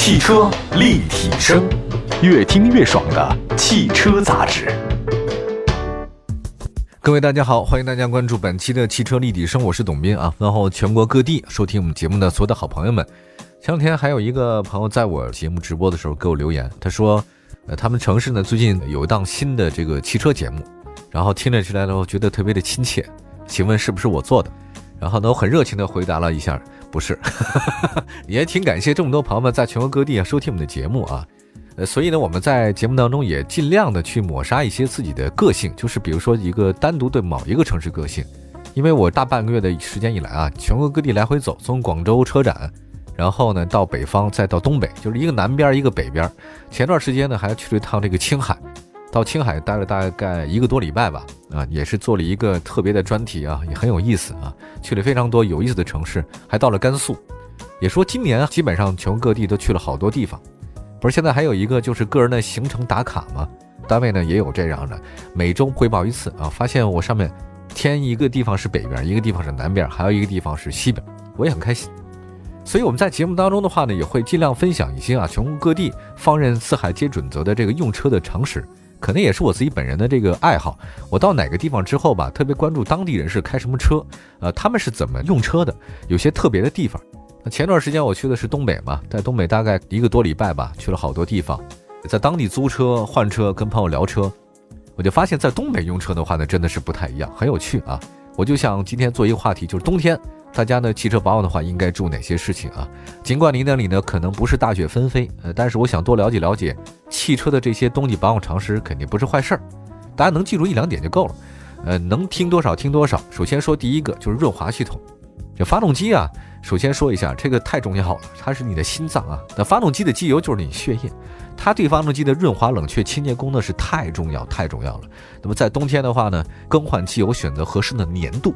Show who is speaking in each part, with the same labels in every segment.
Speaker 1: 汽车立体声，越听越爽的汽车杂志。
Speaker 2: 各位大家好，欢迎大家关注本期的汽车立体声，我是董斌啊。然后全国各地收听我们节目的所有的好朋友们，前两天还有一个朋友在我节目直播的时候给我留言，他说，呃，他们城市呢最近有一档新的这个汽车节目，然后听了起来呢，我觉得特别的亲切，请问是不是我做的？然后呢，我很热情的回答了一下，不是，也挺感谢这么多朋友们在全国各地啊收听我们的节目啊。呃，所以呢，我们在节目当中也尽量的去抹杀一些自己的个性，就是比如说一个单独对某一个城市个性。因为我大半个月的时间以来啊，全国各地来回走，从广州车展，然后呢到北方，再到东北，就是一个南边一个北边。前段时间呢还去了一趟这个青海，到青海待了大概一个多礼拜吧，啊，也是做了一个特别的专题啊，也很有意思啊，去了非常多有意思的城市，还到了甘肃。也说今年基本上全国各地都去了好多地方。不是现在还有一个就是个人的行程打卡吗？单位呢也有这样的，每周汇报一次啊。发现我上面填一个地方是北边，一个地方是南边，还有一个地方是西边，我也很开心。所以我们在节目当中的话呢，也会尽量分享一些啊全国各地放任四海皆准则的这个用车的常识，可能也是我自己本人的这个爱好。我到哪个地方之后吧，特别关注当地人是开什么车，呃，他们是怎么用车的，有些特别的地方。那前段时间我去的是东北嘛，在东北大概一个多礼拜吧，去了好多地方，在当地租车换车，跟朋友聊车，我就发现，在东北用车的话呢，真的是不太一样，很有趣啊。我就想今天做一个话题，就是冬天大家呢汽车保养的话，应该注意哪些事情啊？尽管您那里呢可能不是大雪纷飞，呃，但是我想多了解了解汽车的这些冬季保养常识，肯定不是坏事儿。大家能记住一两点就够了，呃，能听多少听多少。首先说第一个就是润滑系统，这发动机啊。首先说一下，这个太重要了，它是你的心脏啊。那发动机的机油就是你血液，它对发动机的润滑、冷却、清洁功能是太重要、太重要了。那么在冬天的话呢，更换机油选择合适的粘度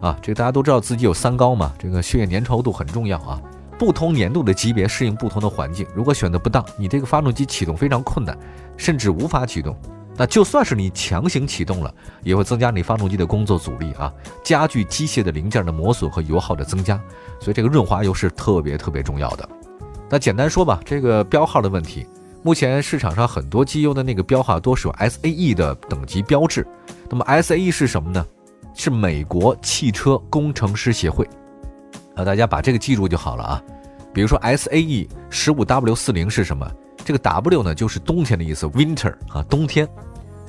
Speaker 2: 啊，这个大家都知道自己有三高嘛，这个血液粘稠度很重要啊。不同粘度的级别适应不同的环境，如果选择不当，你这个发动机启动非常困难，甚至无法启动。那就算是你强行启动了，也会增加你发动机的工作阻力啊，加剧机械的零件的磨损和油耗的增加。所以这个润滑油是特别特别重要的。那简单说吧，这个标号的问题，目前市场上很多机油的那个标号都是有 SAE 的等级标志。那么 SAE 是什么呢？是美国汽车工程师协会。啊，大家把这个记住就好了啊。比如说 SAE 十五 W 四零是什么？这个 W 呢，就是冬天的意思，Winter 啊，冬天。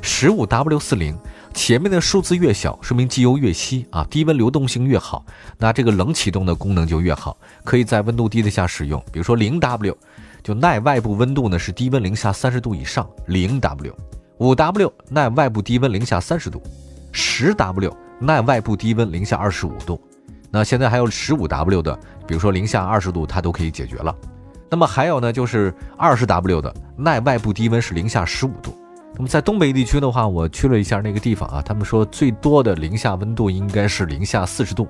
Speaker 2: 十五 W 四零前面的数字越小，说明机油越稀啊，低温流动性越好，那这个冷启动的功能就越好，可以在温度低的下使用。比如说零 W 就耐外部温度呢是低温零下三十度以上，零 W。五 W 耐外部低温零下三十度，十 W 耐外部低温零下二十五度。那现在还有十五 W 的，比如说零下二十度，它都可以解决了。那么还有呢，就是二十 W 的耐外部低温是零下十五度。那么在东北地区的话，我去了一下那个地方啊，他们说最多的零下温度应该是零下四十度，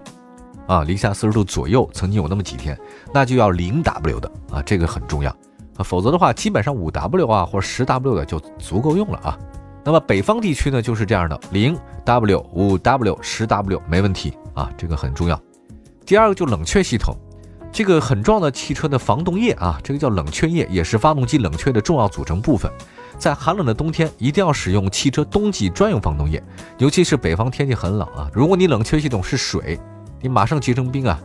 Speaker 2: 啊，零下四十度左右，曾经有那么几天，那就要零 W 的啊，这个很重要啊，否则的话，基本上五 W 啊或者十 W 的就足够用了啊。那么北方地区呢就是这样的，零 W、五 W、十 W 没问题啊，这个很重要。第二个就冷却系统。这个很重要的汽车的防冻液啊，这个叫冷却液，也是发动机冷却的重要组成部分。在寒冷的冬天，一定要使用汽车冬季专用防冻液，尤其是北方天气很冷啊。如果你冷却系统是水，你马上结成冰啊。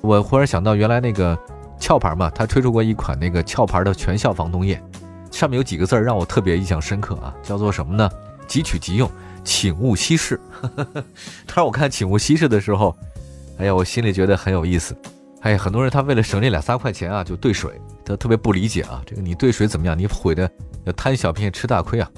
Speaker 2: 我忽然想到，原来那个壳牌嘛，它推出过一款那个壳牌的全效防冻液，上面有几个字让我特别印象深刻啊，叫做什么呢？即取即用，请勿稀释。当时我看请勿稀释的时候，哎呀，我心里觉得很有意思。哎，很多人他为了省这两三块钱啊，就兑水，他特别不理解啊。这个你兑水怎么样？你毁的要贪小便宜吃大亏啊。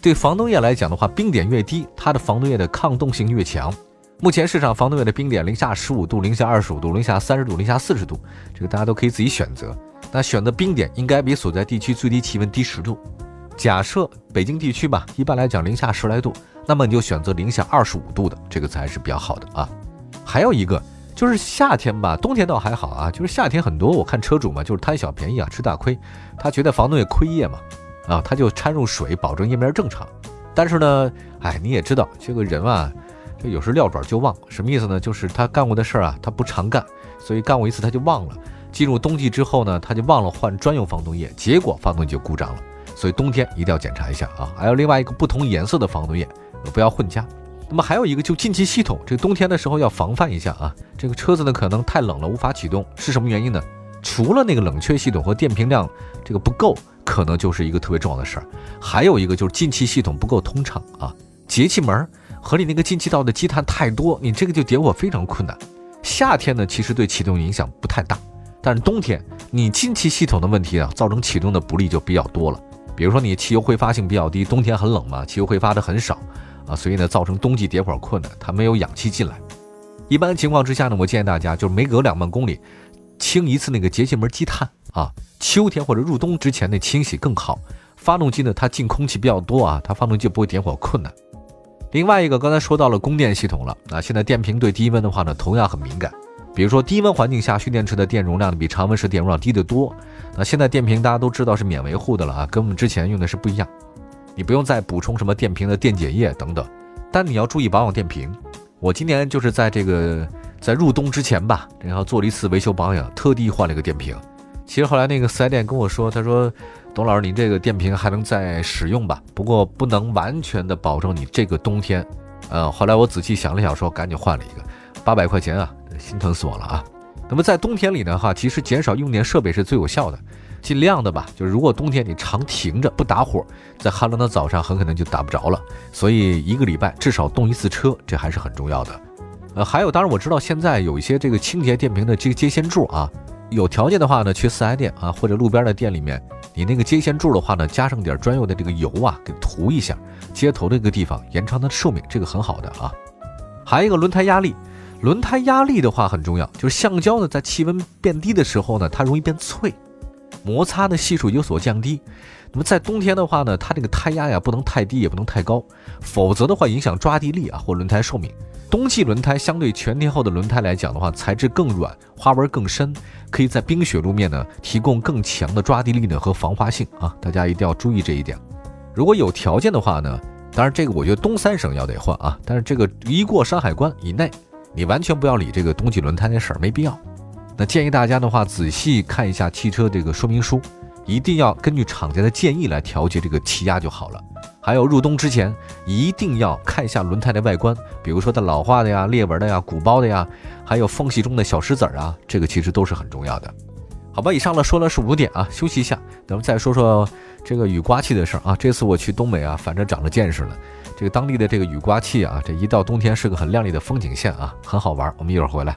Speaker 2: 对防冻液来讲的话，冰点越低，它的防冻液的抗冻性越强。目前市场防冻液的冰点零下十五度、零下二十五度、零下三十度、零下四十度，这个大家都可以自己选择。那选择冰点应该比所在地区最低气温低十度。假设北京地区吧，一般来讲零下十来度，那么你就选择零下二十五度的，这个才是比较好的啊。还有一个。就是夏天吧，冬天倒还好啊。就是夏天很多，我看车主嘛，就是贪小便宜啊，吃大亏。他觉得防冻液亏液嘛，啊，他就掺入水，保证液面正常。但是呢，哎，你也知道这个人啊，就有时撂爪就忘。什么意思呢？就是他干过的事儿啊，他不常干，所以干过一次他就忘了。进入冬季之后呢，他就忘了换专用防冻液，结果发动机就故障了。所以冬天一定要检查一下啊。还有另外一个不同颜色的防冻液，不要混加。那么还有一个就进气系统，这个冬天的时候要防范一下啊。这个车子呢可能太冷了无法启动，是什么原因呢？除了那个冷却系统和电瓶量这个不够，可能就是一个特别重要的事儿。还有一个就是进气系统不够通畅啊，节气门和你那个进气道的积碳太多，你这个就点火非常困难。夏天呢其实对启动影响不太大，但是冬天你进气系统的问题啊，造成启动的不利就比较多了。比如说你汽油挥发性比较低，冬天很冷嘛，汽油挥发的很少啊，所以呢造成冬季点火困难，它没有氧气进来。一般情况之下呢，我建议大家就是每隔两万公里。清一次那个节气门积碳啊，秋天或者入冬之前那清洗更好。发动机呢，它进空气比较多啊，它发动机不会点火困难。另外一个，刚才说到了供电系统了啊，现在电瓶对低温的话呢，同样很敏感。比如说低温环境下，蓄电池的电容量比常温时电容量低得多。那现在电瓶大家都知道是免维护的了啊，跟我们之前用的是不一样。你不用再补充什么电瓶的电解液等等，但你要注意保养电瓶。我今年就是在这个。在入冬之前吧，然后做了一次维修保养，特地换了一个电瓶。其实后来那个四 S 店跟我说，他说：“董老师，您这个电瓶还能再使用吧？不过不能完全的保证你这个冬天。”呃，后来我仔细想了想，说赶紧换了一个，八百块钱啊，心疼死我了啊！那么在冬天里呢，哈，其实减少用电设备是最有效的，尽量的吧。就是如果冬天你常停着不打火，在寒冷的早上很可能就打不着了。所以一个礼拜至少动一次车，这还是很重要的。呃，还有，当然我知道现在有一些这个清洁电瓶的这个接线柱啊，有条件的话呢，去四 S 店啊或者路边的店里面，你那个接线柱的话呢，加上点专用的这个油啊，给涂一下接头的这个地方，延长它的寿命，这个很好的啊。还有一个轮胎压力，轮胎压力的话很重要，就是橡胶呢在气温变低的时候呢，它容易变脆，摩擦的系数有所降低。那么在冬天的话呢，它这个胎压呀不能太低，也不能太高，否则的话影响抓地力啊或轮胎寿命。冬季轮胎相对全天候的轮胎来讲的话，材质更软，花纹更深，可以在冰雪路面呢提供更强的抓地力呢和防滑性啊，大家一定要注意这一点。如果有条件的话呢，当然这个我觉得东三省要得换啊，但是这个一过山海关以内，你完全不要理这个冬季轮胎那事儿，没必要。那建议大家的话，仔细看一下汽车这个说明书，一定要根据厂家的建议来调节这个气压就好了。还有入冬之前一定要看一下轮胎的外观，比如说它老化的呀、裂纹的呀、鼓包的呀，还有缝隙中的小石子儿啊，这个其实都是很重要的。好吧，以上呢说了是五点啊，休息一下，咱们再说说这个雨刮器的事儿啊。这次我去东北啊，反正长了见识了。这个当地的这个雨刮器啊，这一到冬天是个很亮丽的风景线啊，很好玩。我们一会儿回来。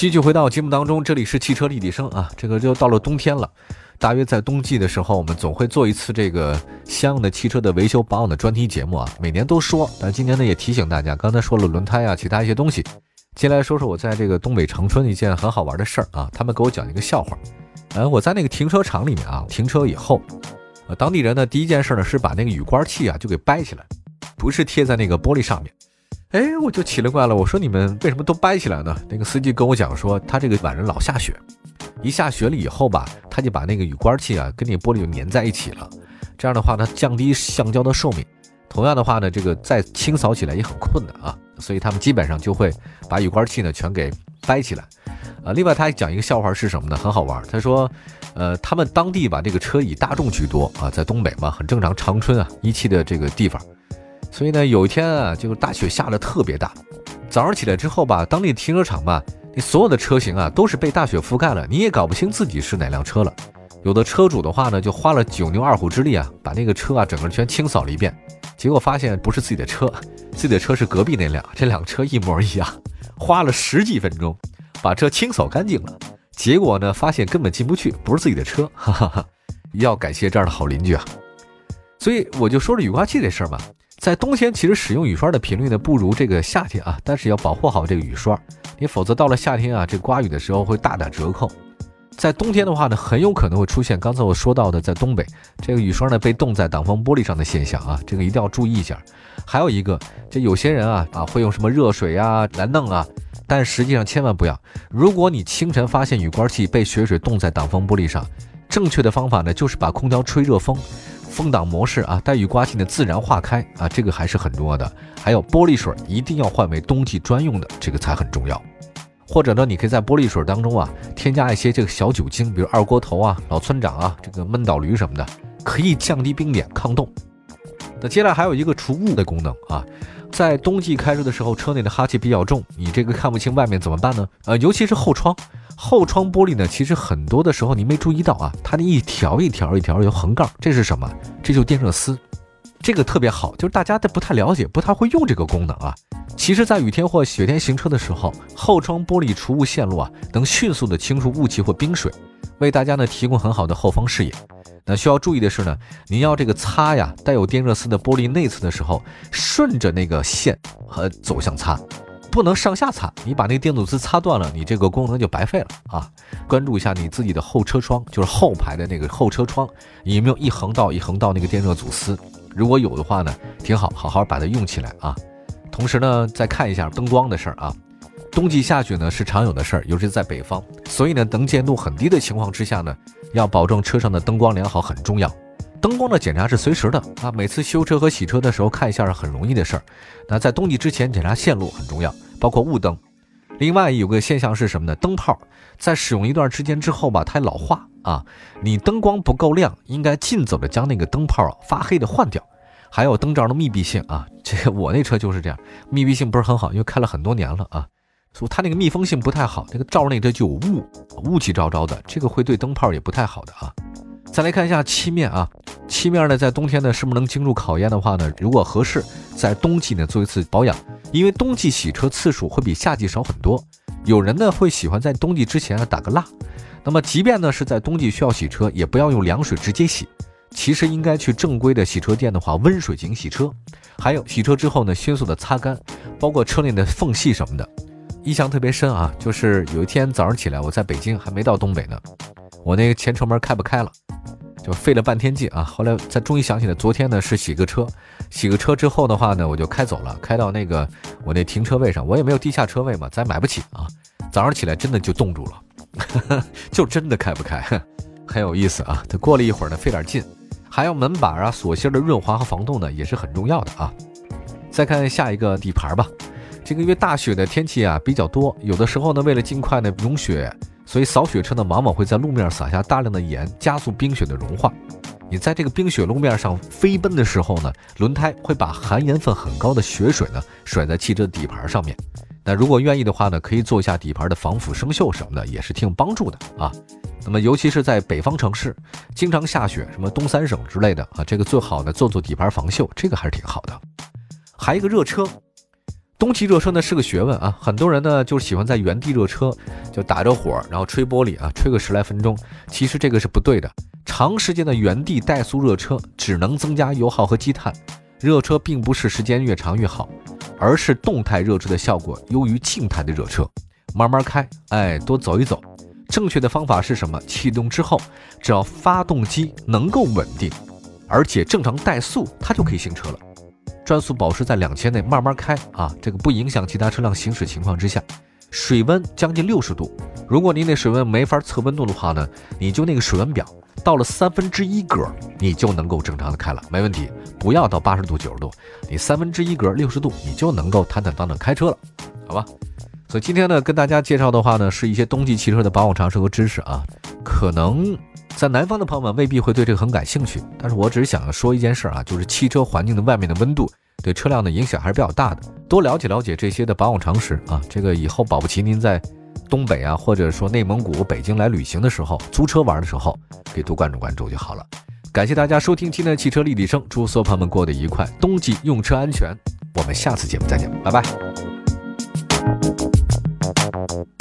Speaker 2: 继续回到节目当中，这里是汽车立体声啊，这个就到了冬天了。大约在冬季的时候，我们总会做一次这个相应的汽车的维修保养的专题节目啊。每年都说，但今年呢也提醒大家，刚才说了轮胎啊，其他一些东西。接下来说说我在这个东北长春一件很好玩的事儿啊。他们给我讲一个笑话。呃，我在那个停车场里面啊，停车以后，呃，当地人呢第一件事呢是把那个雨刮器啊就给掰起来，不是贴在那个玻璃上面。哎，我就奇了怪了，我说你们为什么都掰起来呢？那个司机跟我讲说，他这个晚上老下雪。一下雪了以后吧，他就把那个雨刮器啊跟那玻璃就粘在一起了，这样的话呢降低橡胶的寿命。同样的话呢，这个再清扫起来也很困难啊，所以他们基本上就会把雨刮器呢全给掰起来。啊，另外他还讲一个笑话是什么呢？很好玩。他说，呃，他们当地吧这个车以大众居多啊，在东北嘛很正常，长春啊一汽的这个地方。所以呢有一天啊，就是大雪下的特别大，早上起来之后吧，当地停车场吧。你所有的车型啊，都是被大雪覆盖了，你也搞不清自己是哪辆车了。有的车主的话呢，就花了九牛二虎之力啊，把那个车啊整个全清扫了一遍，结果发现不是自己的车，自己的车是隔壁那辆，这辆车一模一样。花了十几分钟把车清扫干净了，结果呢，发现根本进不去，不是自己的车。哈哈哈，要感谢这样的好邻居啊。所以我就说这雨刮器这事儿嘛。在冬天，其实使用雨刷的频率呢不如这个夏天啊，但是要保护好这个雨刷，你否则到了夏天啊，这刮雨的时候会大打折扣。在冬天的话呢，很有可能会出现刚才我说到的，在东北这个雨刷呢被冻在挡风玻璃上的现象啊，这个一定要注意一下。还有一个，这有些人啊啊会用什么热水啊来弄啊，但实际上。千万不要。如果你清晨发现雨刮器被雪水冻在挡风玻璃上，正确的方法呢就是把空调吹热风，风挡模式啊带雨刮器的自然化开啊，这个还是很重要的。还有玻璃水一定要换为冬季专用的，这个才很重要。或者呢，你可以在玻璃水当中啊添加一些这个小酒精，比如二锅头啊、老村长啊、这个闷倒驴什么的，可以降低冰点、抗冻。那接下来还有一个除雾的功能啊，在冬季开车的时候，车内的哈气比较重，你这个看不清外面怎么办呢？呃，尤其是后窗，后窗玻璃呢，其实很多的时候你没注意到啊，它那一条一条一条有横杠，这是什么？这就电热丝。这个特别好，就是大家都不太了解，不太会用这个功能啊。其实，在雨天或雪天行车的时候，后窗玻璃除雾线路啊，能迅速的清除雾气或冰水，为大家呢提供很好的后方视野。那需要注意的是呢，您要这个擦呀带有电热丝的玻璃内侧的时候，顺着那个线和走向擦，不能上下擦。你把那个电阻丝擦断了，你这个功能就白费了啊。关注一下你自己的后车窗，就是后排的那个后车窗，你有没有一横道一横道那个电热阻丝？如果有的话呢，挺好，好好把它用起来啊。同时呢，再看一下灯光的事儿啊。冬季下雪呢是常有的事儿，尤其在北方，所以呢，能见度很低的情况之下呢，要保证车上的灯光良好很重要。灯光的检查是随时的啊，每次修车和洗车的时候看一下是很容易的事儿。那在冬季之前检查线路很重要，包括雾灯。另外有个现象是什么呢？灯泡在使用一段时间之后吧，它老化啊。你灯光不够亮，应该尽早的将那个灯泡发黑的换掉。还有灯罩的密闭性啊，这我那车就是这样，密闭性不是很好，因为开了很多年了啊，所以它那个密封性不太好，那个罩内这就有雾，雾气昭昭的，这个会对灯泡也不太好的啊。再来看一下漆面啊，漆面呢在冬天呢是不是能经住考验的话呢？如果合适，在冬季呢做一次保养，因为冬季洗车次数会比夏季少很多。有人呢会喜欢在冬季之前啊打个蜡，那么即便呢是在冬季需要洗车，也不要用凉水直接洗。其实应该去正规的洗车店的话，温水进行洗车，还有洗车之后呢，迅速的擦干，包括车内的缝隙什么的。印象特别深啊，就是有一天早上起来，我在北京还没到东北呢，我那个前车门开不开了，就费了半天劲啊。后来才终于想起来，昨天呢是洗个车，洗个车之后的话呢，我就开走了，开到那个我那停车位上，我也没有地下车位嘛，咱买不起啊。早上起来真的就冻住了，就真的开不开，很有意思啊。它过了一会儿呢，费点劲。还有门板啊、锁芯的润滑和防冻呢，也是很重要的啊。再看下一个底盘吧，这个月大雪的天气啊比较多，有的时候呢，为了尽快呢融雪，所以扫雪车呢往往会在路面撒下大量的盐，加速冰雪的融化。你在这个冰雪路面上飞奔的时候呢，轮胎会把含盐分很高的雪水呢甩在汽车底盘上面。那如果愿意的话呢，可以做一下底盘的防腐生锈什么的，也是挺有帮助的啊。那么尤其是在北方城市，经常下雪，什么东三省之类的啊，这个最好呢做做底盘防锈，这个还是挺好的。还一个热车，冬季热车呢是个学问啊，很多人呢就是喜欢在原地热车，就打着火，然后吹玻璃啊，吹个十来分钟。其实这个是不对的，长时间的原地怠速热车只能增加油耗和积碳，热车并不是时间越长越好。而是动态热车的效果优于静态的热车，慢慢开，哎，多走一走。正确的方法是什么？启动之后，只要发动机能够稳定，而且正常怠速，它就可以行车了。转速保持在两千内，慢慢开啊，这个不影响其他车辆行驶情况之下。水温将近六十度，如果您那水温没法测温度的话呢，你就那个水温表。到了三分之一格，你就能够正常的开了，没问题。不要到八十度、九十度，你三分之一格六十度，你就能够坦坦荡荡开车了，好吧？所以今天呢，跟大家介绍的话呢，是一些冬季汽车的保养常识和知识啊。可能在南方的朋友们未必会对这个很感兴趣，但是我只是想说一件事啊，就是汽车环境的外面的温度对车辆的影响还是比较大的，多了解了解这些的保养常识啊。这个以后保不齐您在。东北啊，或者说内蒙古、北京来旅行的时候，租车玩的时候，可以多关注关注就好了。感谢大家收听今天的汽车立体声，祝所有朋友们过得愉快，冬季用车安全。我们下次节目再见，拜拜。Thank you.